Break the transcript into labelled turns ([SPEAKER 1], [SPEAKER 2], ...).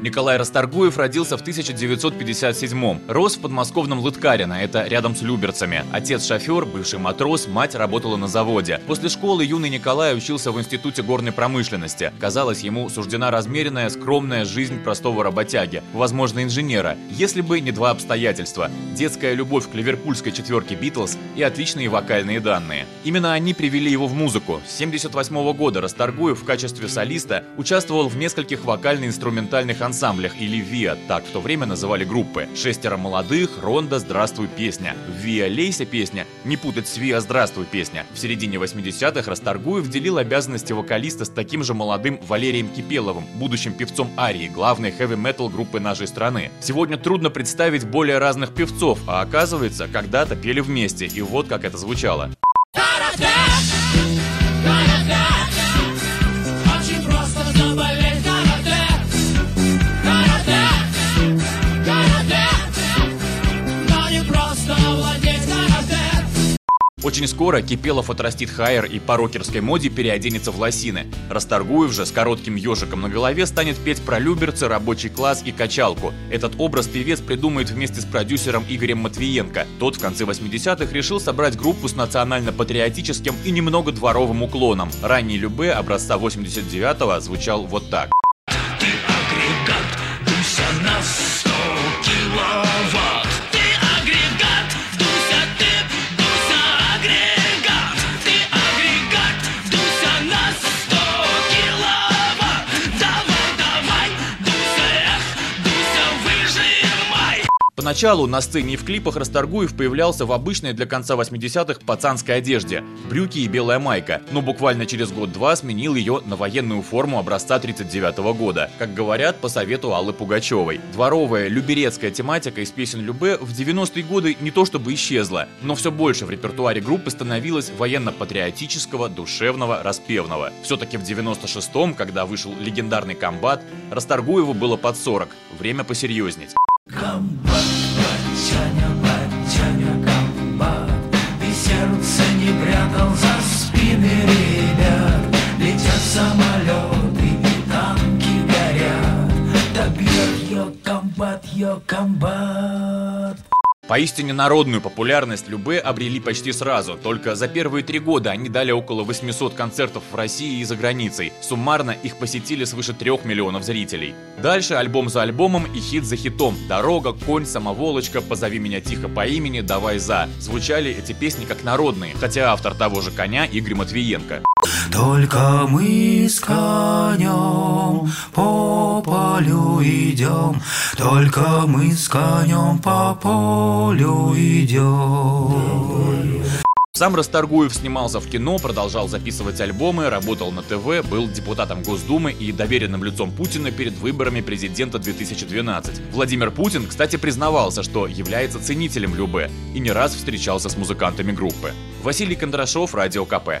[SPEAKER 1] Николай Расторгуев родился в 1957-м. Рос в подмосковном Лыткарино, это рядом с Люберцами. Отец шофер, бывший матрос, мать работала на заводе. После школы юный Николай учился в Институте горной промышленности. Казалось, ему суждена размеренная, скромная жизнь простого работяги, возможно, инженера, если бы не два обстоятельства. Детская любовь к ливерпульской четверке Битлз и отличные вокальные данные. Именно они привели его в музыку. С 78 года Расторгуев в качестве солиста участвовал в нескольких вокально-инструментальных ансамблях или ВИА, так в то время называли группы. «Шестеро молодых», «Ронда», «Здравствуй, песня». «ВИА Лейся» песня, не путать с «ВИА Здравствуй» песня. В середине 80-х Расторгуев делил обязанности вокалиста с таким же молодым Валерием Кипеловым, будущим певцом Арии, главной хэви-метал группы нашей страны. Сегодня трудно представить более разных певцов, а оказывается, когда-то пели вместе, и вот как это звучало.
[SPEAKER 2] Очень
[SPEAKER 1] скоро Кипелов отрастит хайер и по рокерской моде переоденется в лосины. Расторгуев же с коротким ежиком на голове станет петь про люберцы, рабочий класс и качалку. Этот образ певец придумает вместе с продюсером Игорем Матвиенко. Тот в конце 80-х решил собрать группу с национально-патриотическим и немного дворовым уклоном. Ранний Любе образца 89-го звучал вот так. Поначалу на сцене и в клипах Расторгуев появлялся в обычной для конца 80-х пацанской одежде – брюки и белая майка, но буквально через год-два сменил ее на военную форму образца 39 года, как говорят по совету Аллы Пугачевой. Дворовая, люберецкая тематика из песен Любе в 90-е годы не то чтобы исчезла, но все больше в репертуаре группы становилось военно-патриотического, душевного, распевного. Все-таки в 96-м, когда вышел легендарный комбат, Расторгуеву было под 40, время посерьезнеть.
[SPEAKER 3] Комбат, комбат, ее комбат
[SPEAKER 1] Поистине народную популярность Любе обрели почти сразу. Только за первые три года они дали около 800 концертов в России и за границей. Суммарно их посетили свыше 3 миллионов зрителей. Дальше альбом за альбомом и хит за хитом. «Дорога», «Конь», «Самоволочка», «Позови меня тихо по имени», «Давай за». Звучали эти песни как народные, хотя автор того же «Коня» Игорь Матвиенко.
[SPEAKER 3] Только мы с конем по полю идем, Только мы с конем по полю идем.
[SPEAKER 1] Сам Расторгуев снимался в кино, продолжал записывать альбомы, работал на ТВ, был депутатом Госдумы и доверенным лицом Путина перед выборами президента 2012. Владимир Путин, кстати, признавался, что является ценителем Любе и не раз встречался с музыкантами группы. Василий Кондрашов, Радио КП.